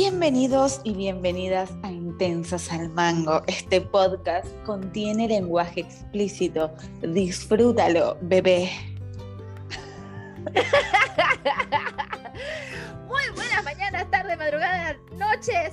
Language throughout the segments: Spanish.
Bienvenidos y bienvenidas a Intensas al Mango. Este podcast contiene lenguaje explícito. Disfrútalo, bebé. Muy buenas mañanas, tardes, madrugadas, noches,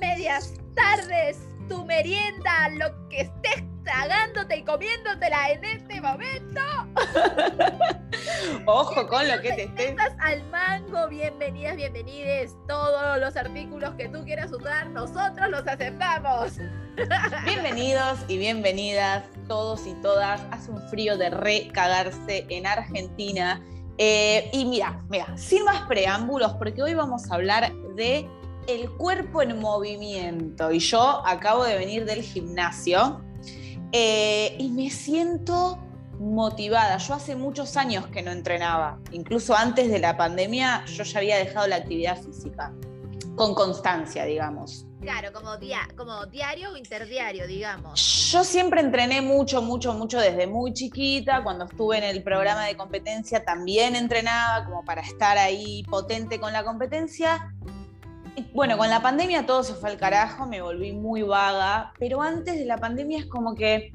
medias tardes, tu merienda, lo que estés tragándote y comiéndotela en este momento. Ojo con lo que te estés. al mango, bienvenidas, bienvenides. Todos los artículos que tú quieras usar, nosotros los aceptamos. Bienvenidos y bienvenidas todos y todas. Hace un frío de recagarse en Argentina. Eh, y mira, mira, sin más preámbulos, porque hoy vamos a hablar de el cuerpo en movimiento. Y yo acabo de venir del gimnasio eh, y me siento motivada. Yo hace muchos años que no entrenaba, incluso antes de la pandemia yo ya había dejado la actividad física, con constancia, digamos. Claro, como, como diario o interdiario, digamos. Yo siempre entrené mucho, mucho, mucho desde muy chiquita. Cuando estuve en el programa de competencia también entrenaba como para estar ahí potente con la competencia. Bueno, con la pandemia todo se fue al carajo, me volví muy vaga, pero antes de la pandemia es como que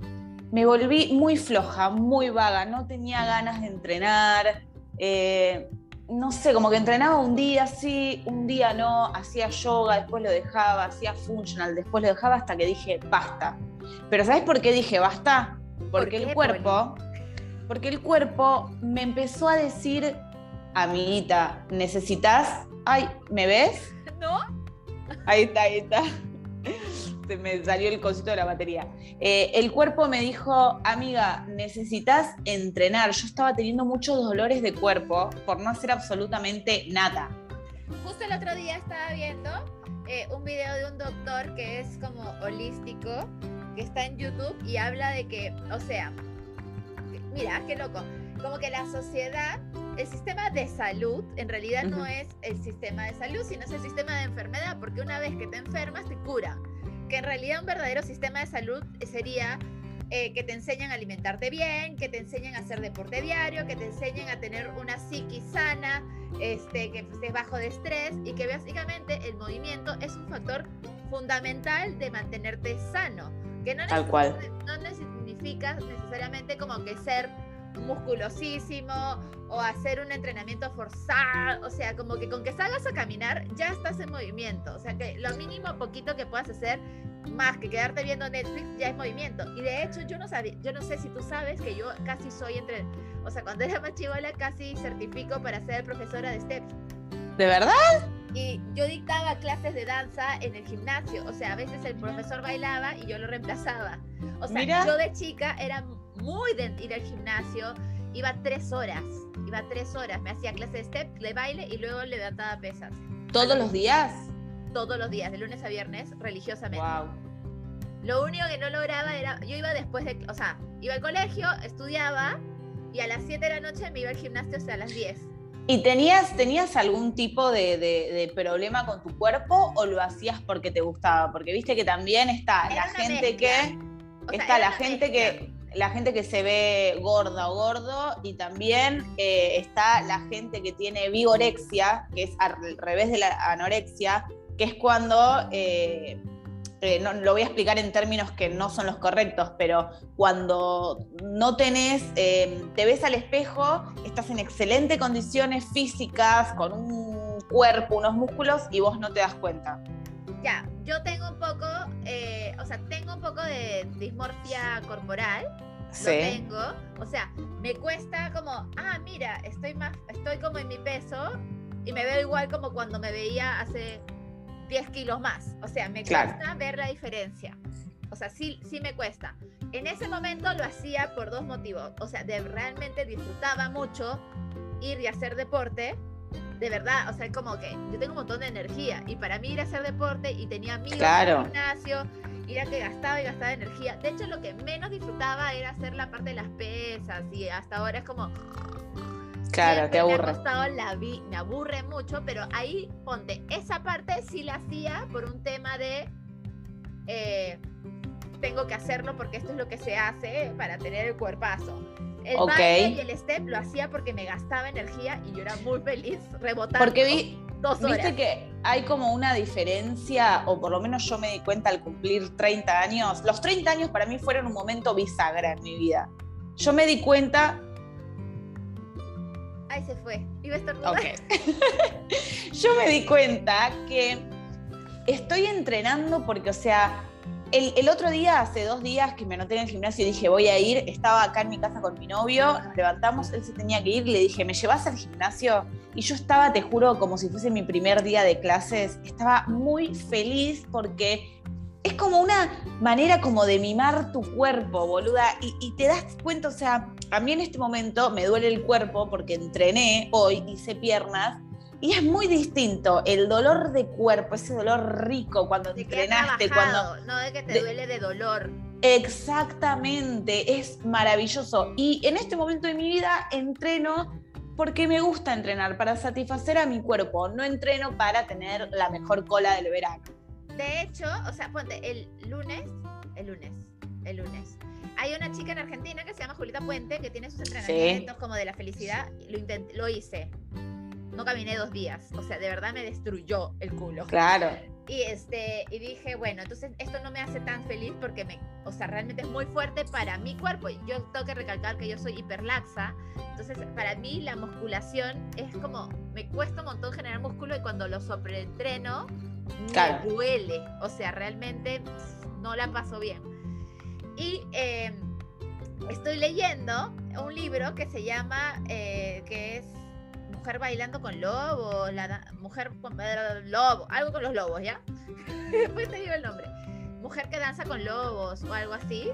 me volví muy floja, muy vaga, no tenía ganas de entrenar, eh, no sé, como que entrenaba un día sí, un día no, hacía yoga, después lo dejaba, hacía funcional, después lo dejaba hasta que dije, basta. Pero ¿sabes por qué dije basta? Porque el cuerpo, porque el cuerpo me empezó a decir, amiguita, necesitas, ay, ¿me ves? ¿No? Ahí está, ahí está se me salió el cosito de la batería. Eh, el cuerpo me dijo, amiga, necesitas entrenar. Yo estaba teniendo muchos dolores de cuerpo por no hacer absolutamente nada. Justo el otro día estaba viendo eh, un video de un doctor que es como holístico, que está en YouTube y habla de que, o sea, mira, qué loco, como que la sociedad el sistema de salud en realidad no es el sistema de salud, sino es el sistema de enfermedad, porque una vez que te enfermas te cura que en realidad un verdadero sistema de salud sería eh, que te enseñan a alimentarte bien, que te enseñen a hacer deporte diario, que te enseñen a tener una psiquis sana, este, que estés bajo de estrés y que básicamente el movimiento es un factor fundamental de mantenerte sano. Que no, Tal cual. no significa necesariamente como que ser musculosísimo o hacer un entrenamiento forzado, o sea, como que con que salgas a caminar ya estás en movimiento, o sea, que lo mínimo poquito que puedas hacer más que quedarte viendo Netflix ya es movimiento. Y de hecho yo no sabía, yo no sé si tú sabes que yo casi soy entre, o sea, cuando era más chivola casi certifico para ser profesora de steps. ¿De verdad? Y yo dictaba clases de danza en el gimnasio, o sea, a veces el profesor bailaba y yo lo reemplazaba. O sea, yo de chica era muy de ir al gimnasio, iba tres horas, iba tres horas, me hacía clase de step, de baile y luego levantaba pesas. ¿Todos los días? Todos los días, de lunes a viernes, religiosamente. Wow. Lo único que no lograba era, yo iba después de, o sea, iba al colegio, estudiaba y a las 7 de la noche me iba al gimnasio, o sea, a las 10. ¿Y tenías, tenías algún tipo de, de, problema con tu cuerpo o lo hacías porque te gustaba? Porque viste que también está la gente que... está la gente que la gente que se ve gorda o gordo y también eh, está la gente que tiene vigorexia, que es al revés de la anorexia, que es cuando, eh, eh, no, lo voy a explicar en términos que no son los correctos, pero cuando no tenés, te ves al espejo, estás en excelentes condiciones físicas, con un cuerpo, unos músculos y vos no te das cuenta. Ya, yo tengo un poco, o sea, tengo un poco de dismorfia corporal, lo tengo. O sea, me cuesta como, ah, mira, estoy más, estoy como en mi peso y me veo igual como cuando me veía hace 10 kilos más. O sea, me cuesta ver la diferencia. O sea, sí, sí me cuesta. En ese momento lo hacía por dos motivos. O sea, de, realmente disfrutaba mucho ir y hacer deporte. De verdad, o sea, como que yo tengo un montón de energía y para mí ir a hacer deporte y tenía amigos en el gimnasio era que gastaba y gastaba energía. De hecho, lo que menos disfrutaba era hacer la parte de las pesas y hasta ahora es como... Claro, te aburre. Me, la vi, me aburre mucho, pero ahí ponte, esa parte sí la hacía por un tema de... Eh, tengo que hacerlo porque esto es lo que se hace para tener el cuerpazo. El baile y el step lo hacía porque me gastaba energía y yo era muy feliz rebotando porque vi, dos horas. Viste que hay como una diferencia, o por lo menos yo me di cuenta al cumplir 30 años. Los 30 años para mí fueron un momento bisagra en mi vida. Yo me di cuenta. Ahí se fue. Iba a estar okay. Yo me di cuenta que estoy entrenando porque, o sea, el, otro día, hace dos días que me anoté en el gimnasio y dije voy a ir, estaba acá en mi casa con mi novio, nos levantamos, él se tenía que ir, le dije, ¿me llevas al gimnasio? Y yo estaba, te juro, como si fuese mi primer día de clases, estaba muy feliz porque es como una manera como de mimar tu cuerpo, boluda, y, y, te das cuenta, o sea, a mí en este momento me duele el cuerpo porque entrené hoy, hice piernas, y es muy distinto el dolor de cuerpo, ese dolor rico cuando te entrenaste, cuando. No de que te duele de dolor. Exactamente, es maravilloso. Y en este momento de mi vida entreno porque me gusta entrenar, para satisfacer a mi cuerpo. No entreno para tener la mejor cola del verano. De hecho, o sea, ponte, el lunes, el lunes, el lunes. Hay una chica en Argentina que se llama Julita Puente que tiene sus entrenamientos como de la felicidad. Lo, lo hice no caminé dos días. O sea, de verdad me destruyó el culo. Claro. Y, este, y dije, bueno, entonces esto no me hace tan feliz porque me, o sea, realmente es muy fuerte para mi cuerpo. Yo tengo que recalcar que yo soy hiperlaxa. Entonces, para mí la musculación es como, me cuesta un montón generar músculo y cuando lo sobreentreno, me duele. O sea, realmente no la paso bien. Y em, estoy leyendo un libro que se llama, eh, que es mujer bailando con lobos, la mujer con lobo, algo con los lobos, ¿ya? Después te digo el nombre. Mujer que danza con lobos o algo así.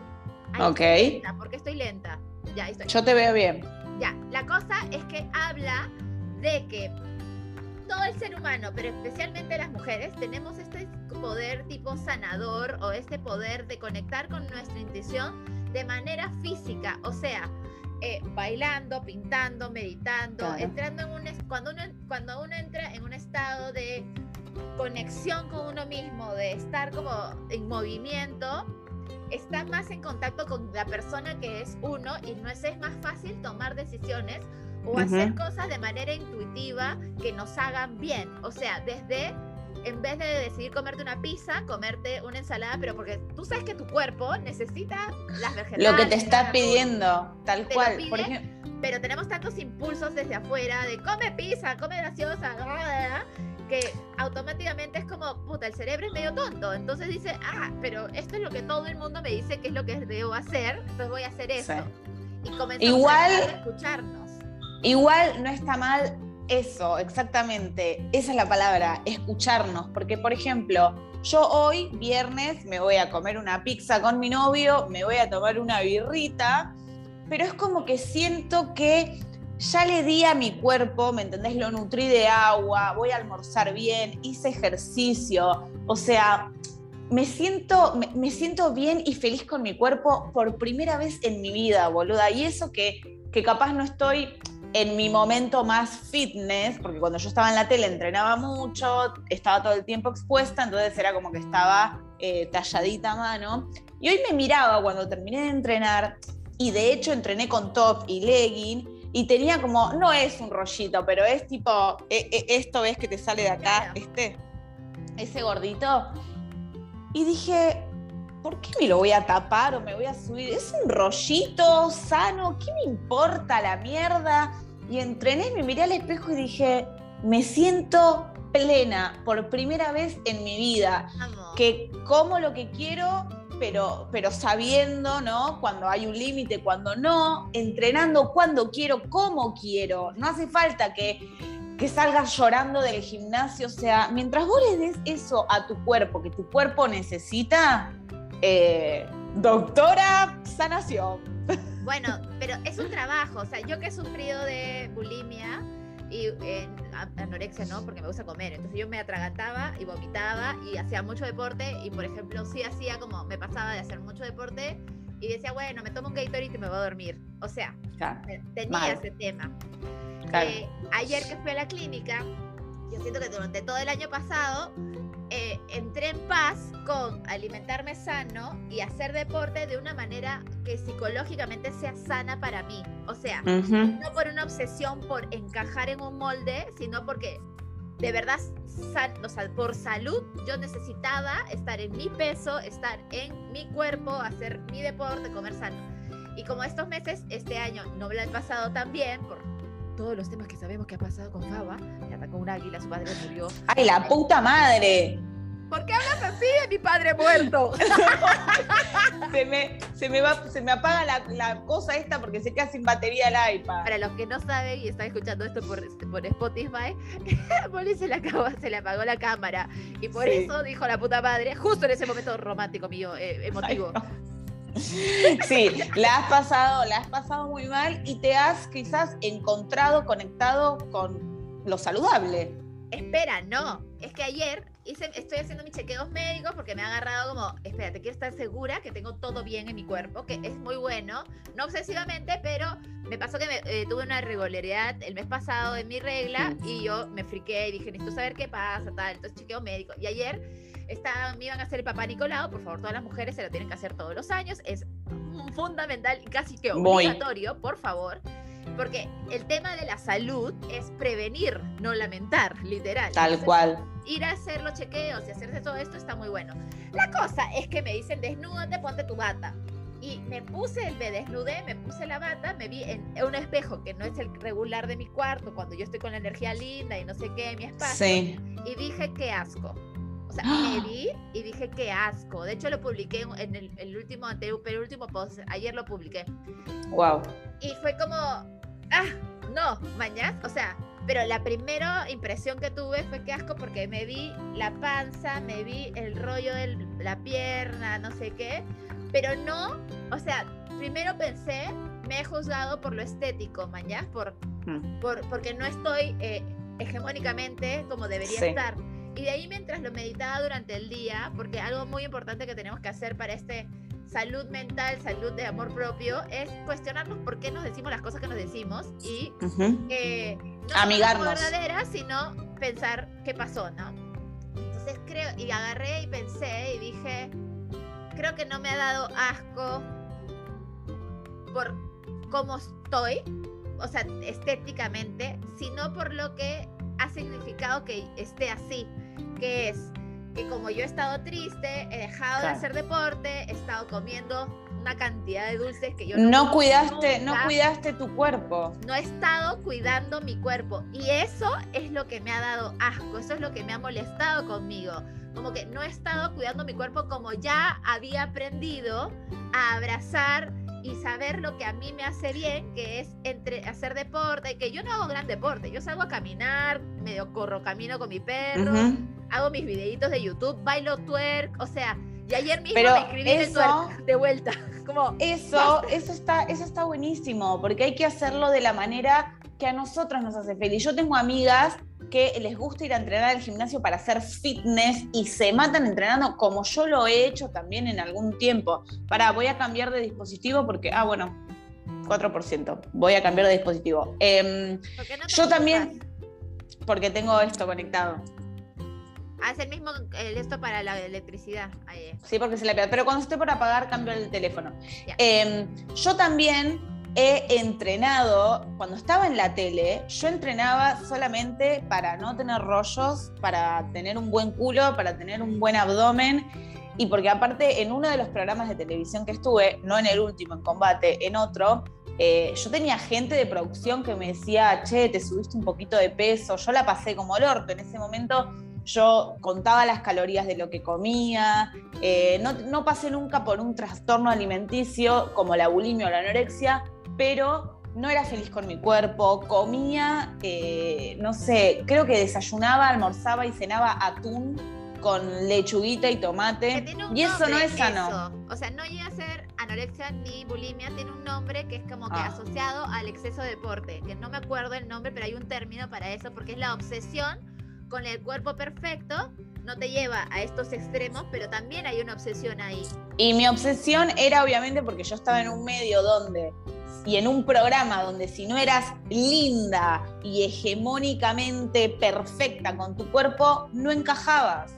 ok. Lenta, porque estoy lenta. Ya, estoy. Yo te veo bien. Ya, la cosa es que habla de que todo el ser humano, pero especialmente las mujeres, tenemos este poder tipo sanador o este poder de conectar con nuestra intuición de manera física. O sea, eh, bailando, pintando, meditando, entrando en un cuando uno cuando uno entra en un estado de conexión con uno mismo, de estar como en movimiento, está más en contacto con la persona que es uno y no es, es más fácil tomar decisiones o hacer cosas de manera intuitiva que nos hagan bien. O sea, desde en vez de decidir comerte una pizza, comerte una ensalada, pero porque tú sabes que tu cuerpo necesita las vegetales. Lo que te está pidiendo, tal cual. Pero tenemos tantos impulsos desde afuera de come pizza, come graciosa, que automáticamente es como, puta, el cerebro es medio tonto. Entonces dice, ah, pero esto es lo que todo el mundo me dice que es lo que debo hacer, entonces voy a hacer eso. Y comenzamos igual, a escucharnos. Igual no está mal eso, exactamente. Esa es la palabra, escucharnos. Porque, por ejemplo, yo hoy, viernes, me voy a comer una pizza con mi novio, me voy a tomar una birrita, pero es como que siento que ya le di a mi cuerpo, ¿me entendés? Lo nutrí de agua, voy a almorzar bien, hice ejercicio, o sea, me siento, me, siento bien y feliz con mi cuerpo por primera vez en mi vida, boluda. Y eso que, que capaz no estoy en mi momento más fitness, porque cuando yo estaba en la tele entrenaba mucho, estaba todo el tiempo expuesta, entonces era como que estaba eh, talladita a mano. Y hoy me miraba cuando terminé de entrenar, y de hecho entrené con top y legging, y tenía como, no es un rollito, pero es tipo, e, e, esto ves que te sale de acá, este, ese gordito. Y dije, ¿por qué me lo voy a tapar o me voy a subir? Es un rollito sano, ¿qué me importa la mierda? Y entrené, me miré al espejo y dije, me siento plena por primera vez en mi vida, que como lo que quiero, pero, pero sabiendo, ¿no? Cuando hay un límite, cuando no, entrenando cuando quiero, como quiero. No hace falta que, que salgas llorando del gimnasio, o sea, mientras vos le des eso a tu cuerpo, que tu cuerpo necesita, eh, doctora sanación. Bueno, pero es un trabajo, o sea, yo que he sufrido de bulimia y anorexia no, porque me gusta comer, entonces yo me atragantaba y vomitaba y hacía mucho deporte y por ejemplo sí hacía como, me pasaba de hacer mucho deporte y decía, bueno, me tomo un Gatorade y me voy a dormir. O sea, tenía ese tema. Eh, ayer que fui a la clínica, yo siento que durante todo el año pasado eh, entré en paz con alimentarme sano y hacer deporte de una manera que psicológicamente sea sana para mí. O sea, no por una obsesión por encajar en un molde, sino porque de verdad, por salud, yo necesitaba estar en mi peso, estar en mi cuerpo, hacer mi deporte, comer sano. Y como estos meses, este año no he pasado tan bien, por todos los temas que sabemos que ha pasado con Faba, le atacó un águila, su padre murió. ¡Ay, la puta madre! ¿Por qué hablas así de mi padre muerto? se, me, se, me va, se me apaga la, la, cosa esta porque se queda sin batería el iPad. Para los que no saben y están escuchando esto por, por Spotify, Molly se le, acabó, se le apagó la cámara. Y por eso dijo la puta madre, justo en ese momento romántico mío, eh, emotivo. Sí, la has pasado, la has pasado muy mal y te has quizás encontrado conectado con lo saludable. Espera, no. Es que ayer estoy haciendo mis chequeos médicos porque me ha agarrado como, espérate, quiero estar segura que tengo todo bien en mi cuerpo, que es muy bueno, no obsesivamente, pero me pasó que eh, tuve una irregularidad el mes pasado en mi regla y yo me friqué y dije, necesito saber qué pasa, tal, entonces chequeo médico. Y ayer me iban a hacer el papá Nicolau, por favor, todas las mujeres se lo tienen que hacer todos los años, es fundamental y casi que obligatorio, por favor. Porque el tema de la salud es prevenir, no lamentar, literal. Tal cual. Ir a hacer los chequeos y hacerse todo esto está muy bueno. La cosa es que me dicen, desnúdate, ponte tu bata. Y me puse, me desnudé, me puse la bata, me vi en un espejo que no es el regular de mi cuarto, cuando yo estoy con la energía linda y no sé qué, mi espacio. Sí. Y dije, qué asco. O sea, me vi y dije, qué asco. De hecho, lo publiqué en el, el último, el último post. Ayer lo publiqué. Wow. Y fue como, ah, no, mañana. O sea, pero la primera impresión que tuve fue que asco porque me vi la panza, me vi el rollo de la pierna, no sé qué. Pero no, o sea, primero pensé, me he juzgado por lo estético, mañana, por, mm. por, porque no estoy eh, hegemónicamente como debería estar. Y de ahí mientras lo meditaba durante el día, porque algo muy importante que tenemos que hacer para este salud mental, salud de amor propio, es cuestionarnos por qué nos decimos las cosas que nos decimos y que no Amigarnos. verdaderas, sino pensar qué pasó, ¿no? Entonces creo, y agarré y pensé y dije, creo que no me ha dado asco por cómo estoy, o sea, estéticamente, sino por lo que ha significado que esté así, que es que como yo he estado triste, he dejado de hacer deporte, he estado comiendo una cantidad de dulces que yo no, no cuidaste, no cuidaste tu cuerpo. No he estado cuidando mi cuerpo y eso es lo que me ha dado asco, eso es lo que me ha molestado conmigo. Como que no he estado cuidando mi cuerpo como ya había aprendido a abrazar y saber lo que a mí me hace bien, que es entre hacer deporte, que yo no hago gran deporte, yo salgo a caminar, medio corro, camino con mi perro, hago mis videitos de YouTube, bailo twerk, o sea, y ayer mismo me el twerk de vuelta. Como, eso, eso está, eso está buenísimo, porque hay que hacerlo de la manera que a nosotros nos hace feliz. Yo tengo amigas que les gusta ir a entrenar al gimnasio para hacer fitness y se matan entrenando como yo lo he hecho también en algún tiempo. Para, voy a cambiar de dispositivo porque, ah, bueno, 4%, voy a cambiar de dispositivo. Em, yo también, porque tengo esto conectado. Ah, es el mismo esto para la electricidad. Sí, porque se le pega. Pero cuando estoy por apagar, cambio el teléfono. Em, yo también he entrenado, cuando estaba en la tele, yo entrenaba solamente para no tener rollos, para tener un buen culo, para tener un buen abdomen. Y porque aparte en uno de los programas de televisión que estuve, no en el último, en combate, en otro, eh, yo tenía gente de producción que me decía, che, te subiste un poquito de peso. Yo la pasé como el orto. En ese momento yo contaba las calorías de lo que comía. Eh, no, no pasé nunca por un trastorno alimenticio como la bulimia o la anorexia, pero no era feliz con mi cuerpo, comía, eh, no sé, creo que desayunaba, almorzaba y cenaba atún con lechuguita y tomate. Y eso no es sano. O sea, no llega a ser anorexia ni bulimia, tiene un nombre que es como que ah. asociado al exceso de deporte, que no me acuerdo el nombre, pero hay un término para eso, porque es la obsesión con el cuerpo perfecto no te lleva a estos extremos, pero también hay una obsesión ahí. Y mi obsesión era obviamente porque yo estaba en un medio donde y en un programa donde si no eras linda y hegemónicamente perfecta con tu cuerpo, no encajabas.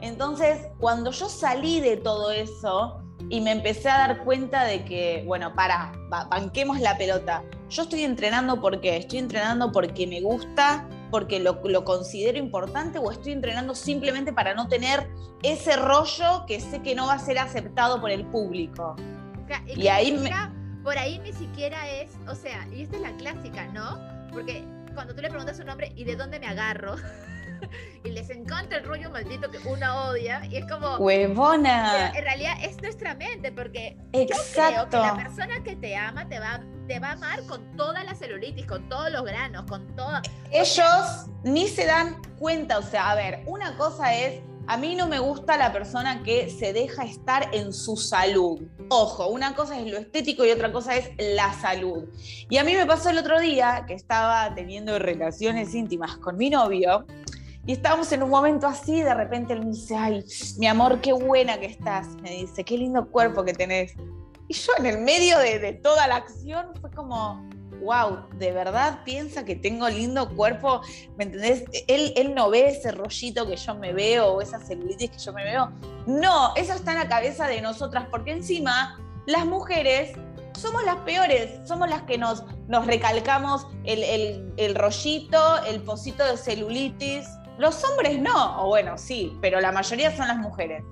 Entonces, cuando yo salí de todo eso y me empecé a dar cuenta de que, bueno, para, banquemos la pelota. Yo estoy entrenando porque estoy entrenando porque me gusta porque lo, considero importante o estoy entrenando simplemente para no tener ese rollo que sé que no va a ser aceptado por el público. Y, ahí por ahí ni siquiera es, o sea, y esta es la clásica, ¿no? Porque cuando tú le preguntas su nombre y de dónde me agarro, y les encanta el rollo maldito que una odia y es como huevona en realidad es nuestra mente porque Exacto. yo creo que la persona que te ama te va te va a amar con toda la celulitis con todos los granos con todo ellos ni se dan cuenta o sea a ver una cosa es a mí no me gusta la persona que se deja estar en su salud. Ojo, una cosa es lo estético y otra cosa es la salud. Y a mí me pasó el otro día que estaba teniendo relaciones íntimas con mi novio y estábamos en un momento así, de repente él me dice, ay, mi amor, qué buena que estás. Me dice, qué lindo cuerpo que tenés. Y yo en el medio de, toda la acción fue como, wow, ¿de verdad piensa que tengo lindo cuerpo? ¿Me entendés? Él, él no ve ese rollito que yo me veo o esa celulitis que yo me veo. No, eso está en la cabeza de nosotras, porque encima las mujeres somos las peores, somos las que nos, nos recalcamos el, el, el rollito, el pocito de celulitis, los hombres no, o bueno, sí, pero la mayoría son las mujeres.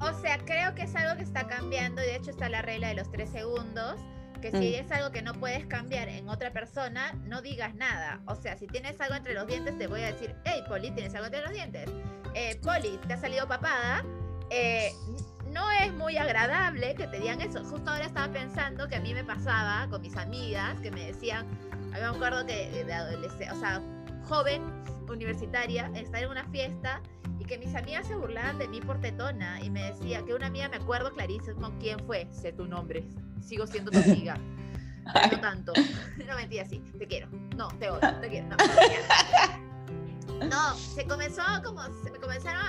O sea, creo que es algo que está cambiando y de hecho está la regla de los tres segundos, que si mm. es algo que no puedes cambiar en otra persona, no digas nada. O sea, si tienes algo entre los dientes, te voy a decir, hey, Poli, ¿tienes algo entre los dientes? Eh, Poli, ¿te ha salido papada? Eh, no es muy agradable que te digan eso. Justo ahora estaba pensando que a mí me pasaba con mis amigas que me decían, a mí me acuerdo que de adolescente, o sea, joven, universitaria, estar en una fiesta y que mis amigas se burlaban de mí por tetona y me decía que una amiga, me acuerdo clarísimo quién fue, sé tu nombre, sigo siendo tu amiga. no tanto. No mentira, sí, te quiero. No, te odio, te quiero. No, se comenzó como, se me comenzaron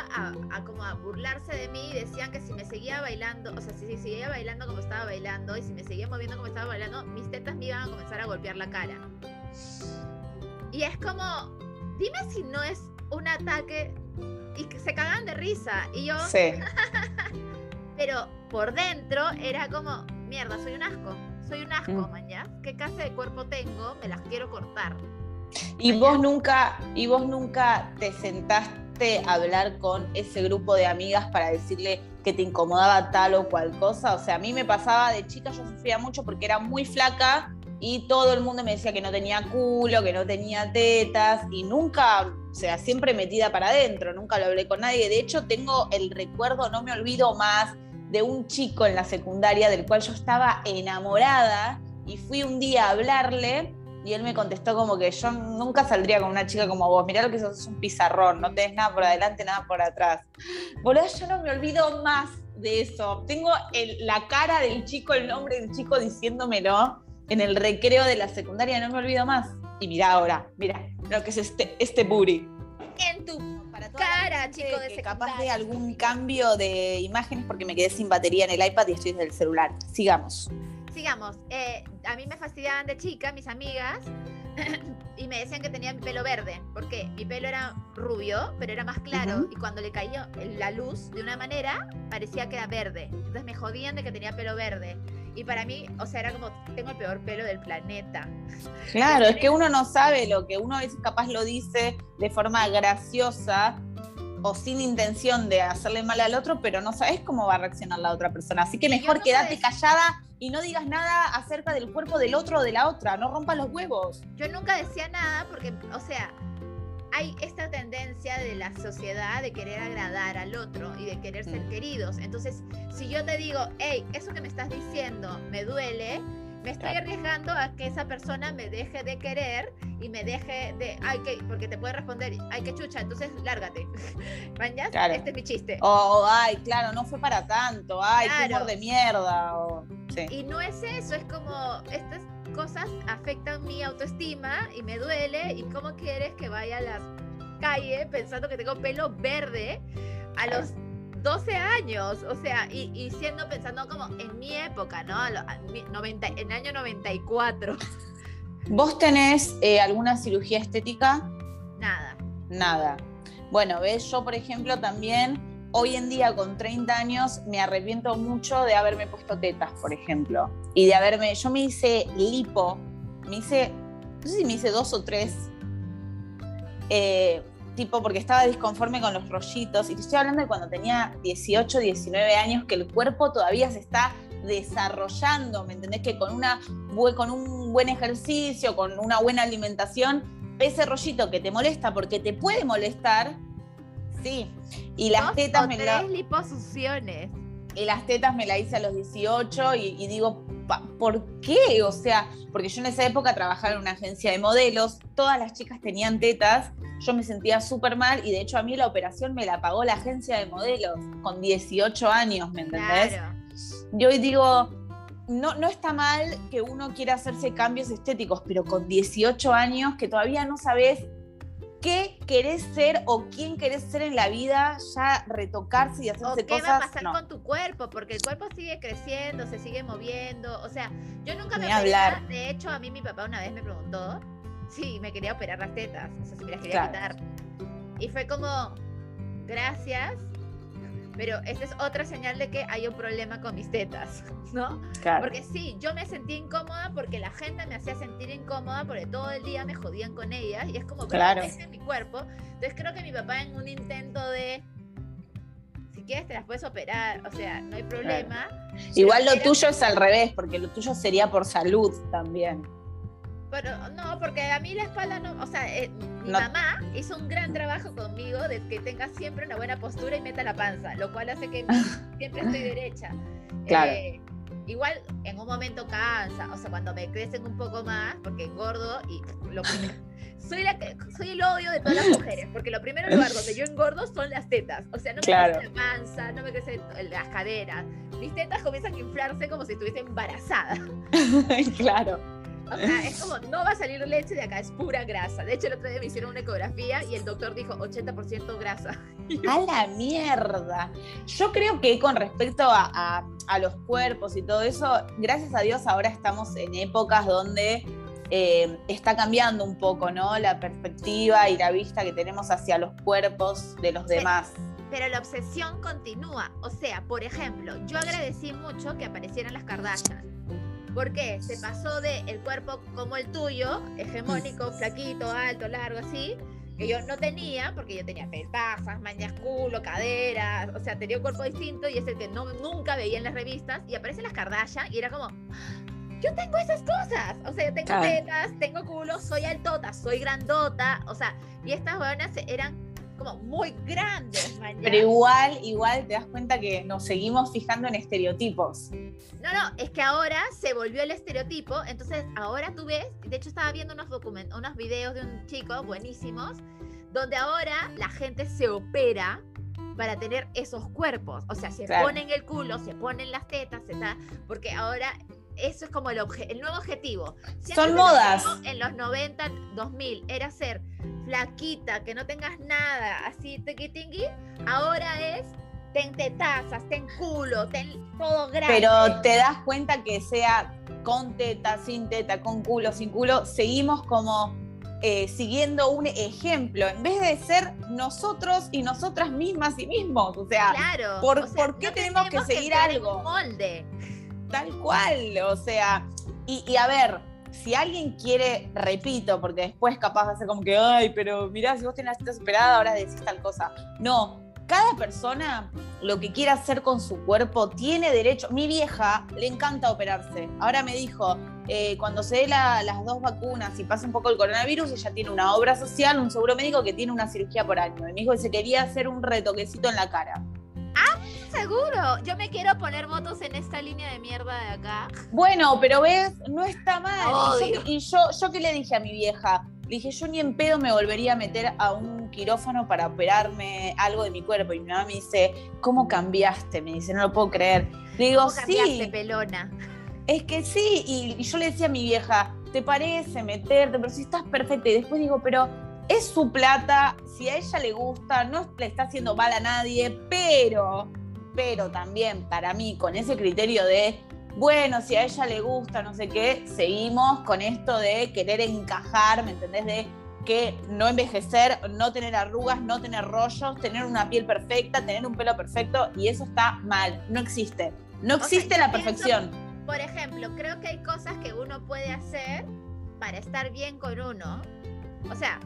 a, como a burlarse de mí y decían que si me seguía bailando, o sea, si, si seguía bailando como estaba bailando y si me seguía moviendo como estaba bailando, mis tetas me iban a comenzar a golpear la cara. Y es como, dime si no es un ataque y que se cagan de risa. Y yo. Sí. pero por dentro era como, mierda, soy un asco. Soy un asco, mm. mañana. ¿Qué clase de cuerpo tengo? Me las quiero cortar. Y vos nunca, y vos nunca te sentaste a hablar con ese grupo de amigas para decirle que te incomodaba tal o cual cosa. O sea, a mí me pasaba de chica, yo sufría mucho porque era muy flaca y todo el mundo me decía que no tenía culo, que no tenía tetas y nunca, o sea, siempre metida para adentro, nunca lo hablé con nadie. De hecho, tengo el recuerdo, no me olvido más, de un chico en la secundaria del cual yo estaba enamorada y fui un día a hablarle y él me contestó como que yo nunca saldría con una chica como vos, mirá lo que sos, un pizarrón, no tenés nada por adelante, nada por atrás. Boludo, yo no me olvido más de eso. Tengo la cara del chico, el nombre del chico diciéndomelo en el recreo de la secundaria, no me olvido más. Y mira ahora, mira lo que es este, este booty. En tu cara, chico de que Capaz de algún cambio de imágenes porque me quedé sin batería en el iPad y estoy desde el celular. Sigamos. Sigamos. Eh, a mí me fastidiaban de chica mis amigas y me decían que tenía mi pelo verde, porque mi pelo era rubio, pero era más claro, y cuando le caía la luz de una manera, parecía que era verde. Entonces me jodían de que tenía pelo verde. Y para mí, o sea, era como, tengo el peor pelo del planeta. Claro, es que uno no sabe lo que uno es capaz lo dice de forma graciosa o sin intención de hacerle mal al otro, pero no sabes cómo va a reaccionar la otra persona. Así que mejor quédate callada y no digas nada acerca del cuerpo del otro o de la otra, no rompas los huevos. Yo nunca decía nada porque, o sea, hay esta tendencia de la sociedad de querer agradar al otro y de querer ser mm. queridos. Entonces, si yo te digo, hey, eso que me estás diciendo me duele, me estoy arriesgando a que esa persona me deje de querer y me deje de, ay, que, porque te puede responder, ay, que chucha, entonces lárgate. ¿Mañas? Este es mi chiste. O, ay, claro, no fue para tanto, ay, qué humor de mierda. Y no es eso, es como, estas cosas afectan mi autoestima y me duele, y cómo quieres que vaya a la calle pensando que tengo pelo verde a los 12 años, o sea, y, siendo pensando como en mi época, ¿no? en el año 94. ¿Vos tenés eh, alguna cirugía estética? Nada. Nada. Bueno, ves, yo por ejemplo también, hoy en día con 30 años, me arrepiento mucho de haberme puesto tetas, por ejemplo. Y de haberme, yo me hice lipo, me hice, no sé si me hice dos o tres eh, tipo porque estaba disconforme con los rollitos, y te estoy hablando de cuando tenía 18, 19 años, que el cuerpo todavía se está desarrollando, ¿me entendés? Que con, una, con un buen ejercicio, con una buena alimentación, ese rollito que te molesta porque te puede molestar, sí. Y las tetas me la... liposucciones. Y las tetas me la hice a los 18 y, digo, ¿por qué? O sea, porque yo en esa época trabajaba en una agencia de modelos, todas las chicas tenían tetas, yo me sentía súper mal y de hecho a mí la operación me la pagó la agencia de modelos con 18 años, ¿me entendés? Claro. Yo hoy digo, no, no está mal que uno quiera hacerse cambios estéticos, pero con 18 años que todavía no sabes qué querés ser o quién querés ser en la vida, ya retocarse y hacerse o qué va a pasar con tu cuerpo, porque el cuerpo sigue creciendo, se sigue moviendo, o sea, yo nunca me hablar. de hecho a mí mi papá una vez me preguntó si me quería operar las tetas, o sea, si me las quería quitar. Y fue como, gracias, pero esa es otra señal de que hay un problema con mis tetas, ¿no? Porque sí, yo me sentí incómoda porque la gente me hacía sentir incómoda porque todo el día me jodían con ellas y es como que claro. en mi cuerpo. Entonces creo que mi papá en un intento de si quieres te las puedes operar, o sea, no hay problema. Igual lo tuyo es al revés, porque lo tuyo sería por salud también. Pero no, porque a mí la espalda no, o sea, eh, mi mamá hizo un gran trabajo conmigo de que tenga siempre una buena postura y meta la panza, lo cual hace que siempre estoy derecha. Claro. Eh, igual en un momento cansa, o sea, cuando me crecen un poco más, porque engordo y lo primero, soy, la soy el odio de todas las mujeres, porque lo primero lugar donde yo engordo son las tetas, o sea, no me crece la panza, no me crecen las caderas, mis tetas comienzan a inflarse como si estuviese embarazada. claro. O sea, es como, no va a salir leche de acá, es pura grasa. De hecho, el otro día me hicieron una ecografía y el doctor dijo 80% grasa. A la mierda. Yo creo que con respecto a, los cuerpos y todo eso, gracias a Dios ahora estamos en épocas donde eh, está cambiando un poco, ¿no? La perspectiva y la vista que tenemos hacia los cuerpos de los demás. Pero la obsesión continúa. O sea, por ejemplo, yo agradecí mucho que aparecieran las Kardashian porque se pasó de el cuerpo como el tuyo, hegemónico, flaquito, alto, largo, así, que yo no tenía, porque yo tenía pelpazas, mañas culo, caderas, o sea, tenía un cuerpo distinto y es el que no, nunca veía en las revistas, y aparecen las Kardashian y era como, yo tengo esas cosas, o sea, yo tengo tetas, tengo culo, soy altota, soy grandota, o sea, y estas buenas eran como muy grandes. Pero igual, igual te das cuenta que nos seguimos fijando en estereotipos. No, no, es que ahora se volvió el estereotipo, entonces ahora tú ves, de hecho estaba viendo unos documentos, unos videos de un chico buenísimos, donde ahora la gente se opera para tener esos cuerpos, o sea, se ponen el culo, se ponen las tetas, se porque ahora eso es como el, el nuevo objetivo. Son modas. En los 90, 2000 era ser flaquita, que no tengas nada, así tequitingui, ahora es ten tetazas, ten culo, ten todo grande. Pero te das cuenta que sea con teta, sin teta, con culo, sin culo, seguimos como eh, siguiendo un ejemplo, en vez de ser nosotros y nosotras mismas y mismos. O sea, ¿por, qué tenemos que seguir algo? molde. Tal cual, o sea, y, a ver, si alguien quiere, repito, porque después capaz de hacer como que, ay, pero mirá, si vos tenés la cita superada, ahora decís tal cosa. No, cada persona lo que quiera hacer con su cuerpo tiene derecho. Mi vieja le encanta operarse. Ahora me dijo, eh, cuando se dé las dos vacunas y pase un poco el coronavirus, ella tiene una obra social, un seguro médico que tiene una cirugía por año. Y dijo que se quería hacer un retoquecito en la cara. Ah, seguro. Yo me quiero poner motos en esta línea de mierda de acá. Bueno, pero ves, no está mal. Y, yo, yo, qué le dije a mi vieja, le dije, yo ni en pedo me volvería a meter a un quirófano para operarme algo de mi cuerpo. Y mi mamá me dice, ¿cómo cambiaste? Me dice, no lo puedo creer. Le digo, ¿Cómo cambiaste, pelona? Es que sí, y, y yo le decía a mi vieja, ¿te parece meterte? Pero si estás perfecta. Y después digo, pero es su plata, si a ella le gusta, no le está haciendo mal a nadie, pero, pero también para mí, con ese criterio de, bueno, si a ella le gusta, no sé qué, seguimos con esto de querer encajar, ¿me entendés? De que no envejecer, no tener arrugas, no tener rollos, tener una piel perfecta, tener un pelo perfecto, y eso está mal, no existe. No existe la perfección. por ejemplo, creo que hay cosas que uno puede hacer para estar bien con uno. O sea,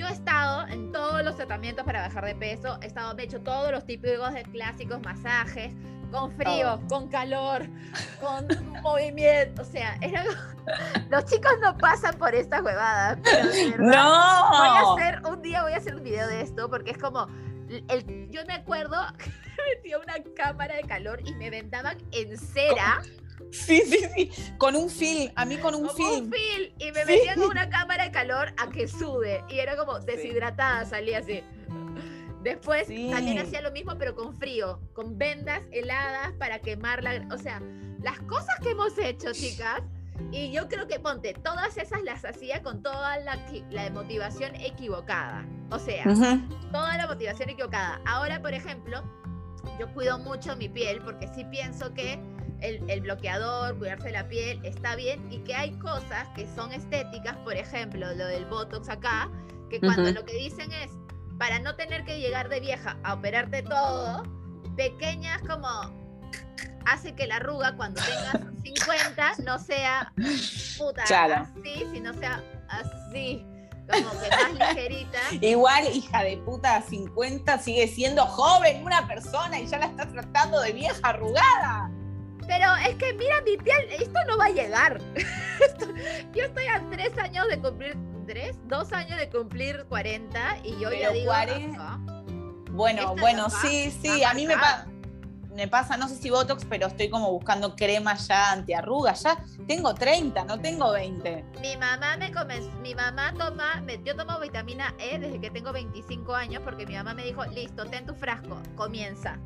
yo he estado en todos los tratamientos para bajar de peso, he estado, he hecho todos los típicos de clásicos masajes, con frío, con calor, con movimiento, o sea, los chicos no pasan por estas huevadas. no. Voy a hacer, un día voy a hacer un video de esto porque es como, el, yo me acuerdo que metía una cámara de calor y me vendaban en cera. Sí, sí, sí, con un film, a mí con un film. un film, y me metían con una cámara de calor a que sude, y era como deshidratada, salía así. Después también hacía lo mismo, pero con frío, con vendas heladas para quemar la... O sea, las cosas que hemos hecho, chicas, y yo creo que, ponte, todas esas las hacía con toda la, la motivación equivocada. O sea, toda la motivación equivocada. Ahora, por ejemplo, yo cuido mucho mi piel porque sí pienso que el, el, bloqueador, cuidarse la piel, está bien y que hay cosas que son estéticas, por ejemplo, lo del Botox acá, que cuando lo que dicen es, para no tener que llegar de vieja a operarte todo, pequeñas como hace que la arruga cuando tengas 50 no sea puta así, sino sea así, como que más ligerita. Igual, hija de puta, 50 sigue siendo joven una persona y ya la estás tratando de vieja arrugada. Pero es que mira, mi piel, esto no va a llegar. yo estoy a tres años de cumplir dos años de cumplir 40 y yo ya digo. Bueno, bueno, sí, sí, a mí me, me pasa, no sé si Botox, pero estoy como buscando crema ya antiarrugas. Ya tengo 30, no tengo 20. Mi mamá me comenzó, mi mamá toma, yo tomo vitamina E desde que tengo 25 años porque mi mamá me dijo, listo, ten tu frasco, comienza.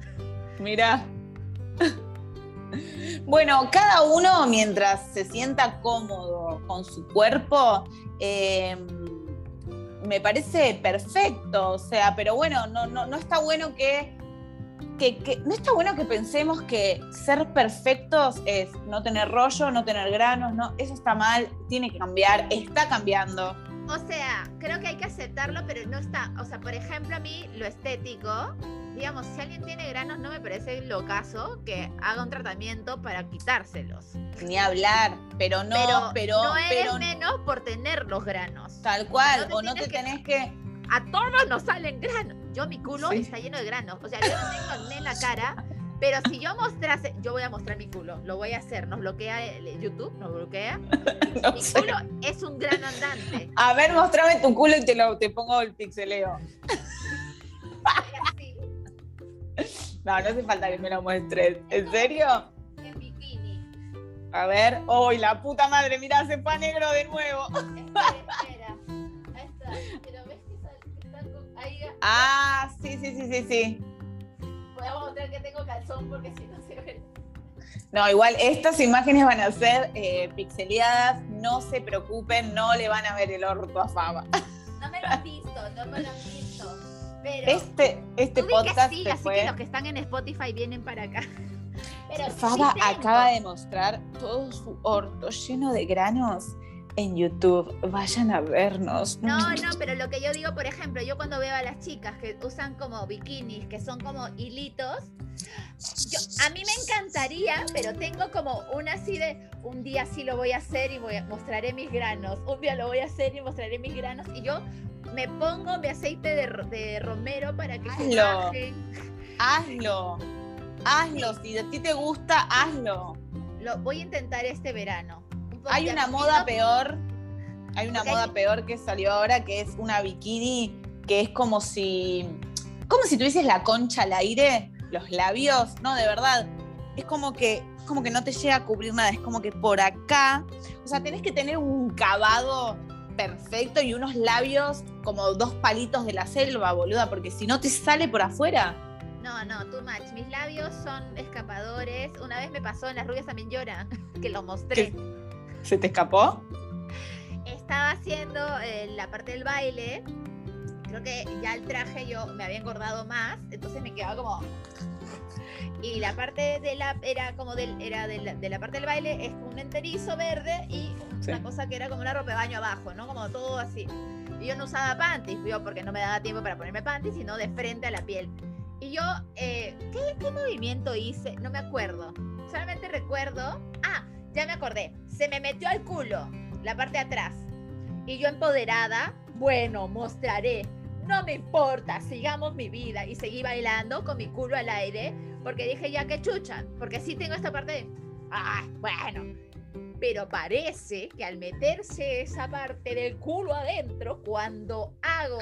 Mira. Bueno, cada uno mientras se sienta cómodo con su cuerpo, em, me parece perfecto. O sea, pero bueno, no, no, no está bueno que, que, no está bueno que pensemos que ser perfectos es no tener rollo, no tener granos, no, eso está mal, tiene que cambiar, está cambiando. O sea, creo que hay que aceptarlo, pero no está. O sea, por ejemplo, a mí lo estético, digamos, si alguien tiene granos, no me parece lo caso que haga un tratamiento para quitárselos. Ni hablar, pero no, pero. no eres menos por tener los granos. Tal cual, o no te tenés que... A todos nos salen granos. Yo, mi culo está lleno de granos. O sea, yo no tengo acné en la cara. Pero si yo mostrase, yo voy a mostrar mi culo, lo voy a hacer, nos bloquea YouTube, nos bloquea. mi culo es un gran andante. A ver, mostrame tu culo y te lo te pongo el pixeleo. No, no hace falta que me lo muestres. ¿En serio? En bikini. A ver. ¡Uy, la puta madre! Mira, se fue negro de nuevo. Espera, espera. Ahí está. Pero ves que está ahí. Ah, sí, sí, sí, sí, sí. Voy a mostrar que tengo calzón porque si no se ve. No, igual estas imágenes van a ser eh, pixeleadas, no se preocupen, no le van a ver el orto a Faba. No me lo han visto, no me lo han visto. Pero este este podcast sí, así que los que están en Spotify vienen para acá. Pero Faba acaba de mostrar todo su orto lleno de granos en YouTube. Vayan a vernos. No, no, pero lo que yo digo, por ejemplo, yo cuando veo a las chicas que usan como bikinis, que son como hilitos, a mí me encantaría, pero tengo como una así de, un día sí lo voy a hacer y voy a, mostraré mis granos, un día lo voy a hacer y mostraré mis granos, y yo me pongo mi aceite de, romero para que hazlo, Hazlo, hazlo, si a ti te gusta, hazlo. Lo voy a intentar este verano hay una moda peor, hay una moda peor que salió ahora que es una bikini que es como si, como si tuvieses la concha al aire, los labios, no, de verdad, es como que, como que no te llega a cubrir nada, es como que por acá, o sea, tenés que tener un cavado perfecto y unos labios como dos palitos de la selva, boluda, porque si no te sale por afuera. No, no, too much. Mis labios son escapadores. Una vez me pasó en Las rubias también lloran, que lo mostré. ¿Se te escapó? Estaba haciendo eh, la parte del baile. Creo que ya el traje yo me había engordado más, entonces me quedaba como. Y la parte de la era como del era de la, parte del baile es un enterizo verde y una cosa que era como una ropa de baño abajo, ¿no? Como todo así. Y yo no usaba panties, yo porque no me daba tiempo para ponerme panties, sino de frente a la piel. Y yo, eh, ¿qué, ¿qué movimiento hice? No me acuerdo. Solamente recuerdo. Ah, ya me acordé, se me metió al culo la parte de atrás. Y yo empoderada, bueno, mostraré. No me importa, sigamos mi vida. Y seguí bailando con mi culo al aire porque dije ya que chuchan, porque sí tengo esta parte de, ah, bueno. Pero parece que al meterse esa parte del culo adentro, cuando hago,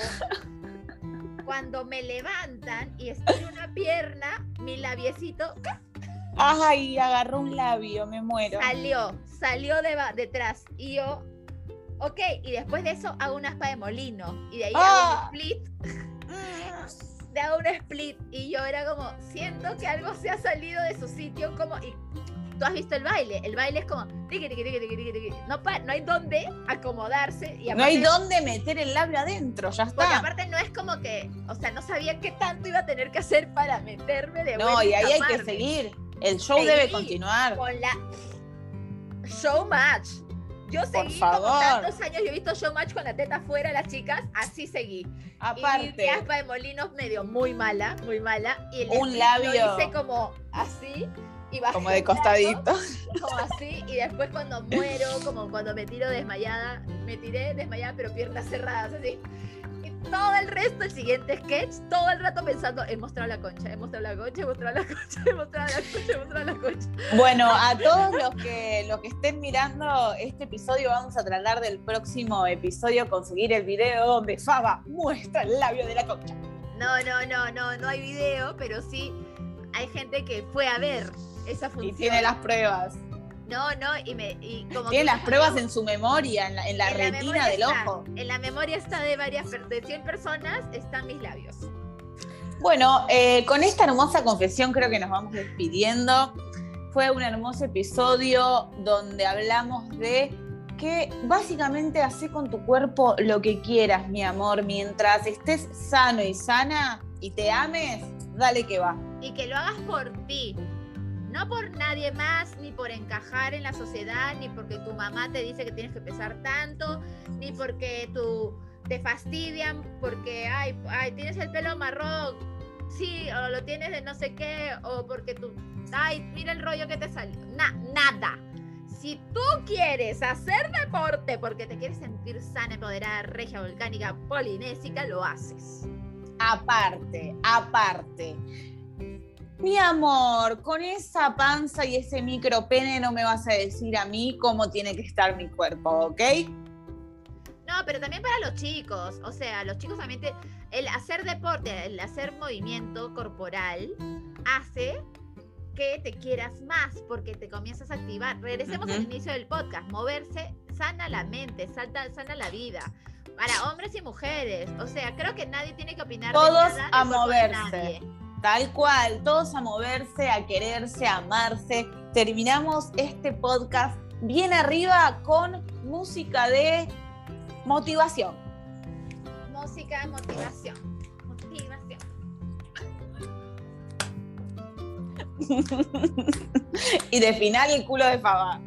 cuando me levantan y estoy una pierna, mi labiecito Ay, agarró un labio, me muero. Salió, salió de detrás. Y yo, ok, y después de eso hago una aspa de molino. Y de ahí hago un ah. split. de hago un split. Y yo era como, siento que algo se ha salido de su sitio. Como, y tú has visto el baile. El baile es como, no, no hay dónde acomodarse. Y no hay dónde meter el labio adentro, ya está. Porque aparte no es como que, o sea, no sabía qué tanto iba a tener que hacer para meterme de No, y ahí hay que seguir. El show debe continuar. Con la Showmatch. Yo seguí como tantos años, yo he visto Showmatch con la teta afuera, las chicas, así seguí. Aparte. Y aspa de molinos medio muy mala, muy mala. Y el un labio. Lo hice como así. Y como de costadito. como así. Y después cuando muero, como cuando me tiro desmayada, me tiré desmayada, pero piernas cerradas, así todo el resto, el siguiente sketch, todo el rato pensando, he mostrado la concha, he mostrado la concha, he mostrado la concha, he mostrado la concha, he mostrado la concha. Bueno, a todos los que, los que estén mirando este episodio, vamos a tratar del próximo episodio conseguir el video donde Faba muestra el labio de la concha. No, no, no, no, no hay video, pero sí hay gente que fue a ver esa función. Y tiene las pruebas. No, no, y me. Tiene las pruebas en su memoria, en la, retina del ojo. En la memoria está de varias de 100 personas, están mis labios. Bueno, eh, con esta hermosa confesión creo que nos vamos despidiendo. Fue un hermoso episodio donde hablamos de que básicamente hace con tu cuerpo lo que quieras, mi amor, mientras estés sano y sana y te ames, dale que va. Y que lo hagas por ti, no por nadie más, ni por encajar en la sociedad, ni porque tu mamá te dice que tienes que pesar tanto, ni porque tú te fastidian porque, ay, ay, tienes el pelo marrón, sí, o lo tienes de no sé qué, o porque tú, ay, mira el rollo que te salió. nada. Si tú quieres hacer deporte porque te quieres sentir sana, empoderada, regia, volcánica, polinésica, lo haces. Aparte, aparte. Mi amor, con esa panza y ese micropene no me vas a decir a mí cómo tiene que estar mi cuerpo, ¿ok? No, pero también para los chicos. O sea, los chicos también el hacer deporte, el hacer movimiento corporal hace que te quieras más porque te comienzas a activar. Regresemos al inicio del podcast. Moverse sana la mente, sana la vida. Para hombres y mujeres. O sea, creo que nadie tiene que opinar. Todos a moverse. Tal cual, todos a moverse, a quererse, a amarse. Terminamos este podcast bien arriba con música de motivación. Música de motivación. Motivación. y de final el culo de fava.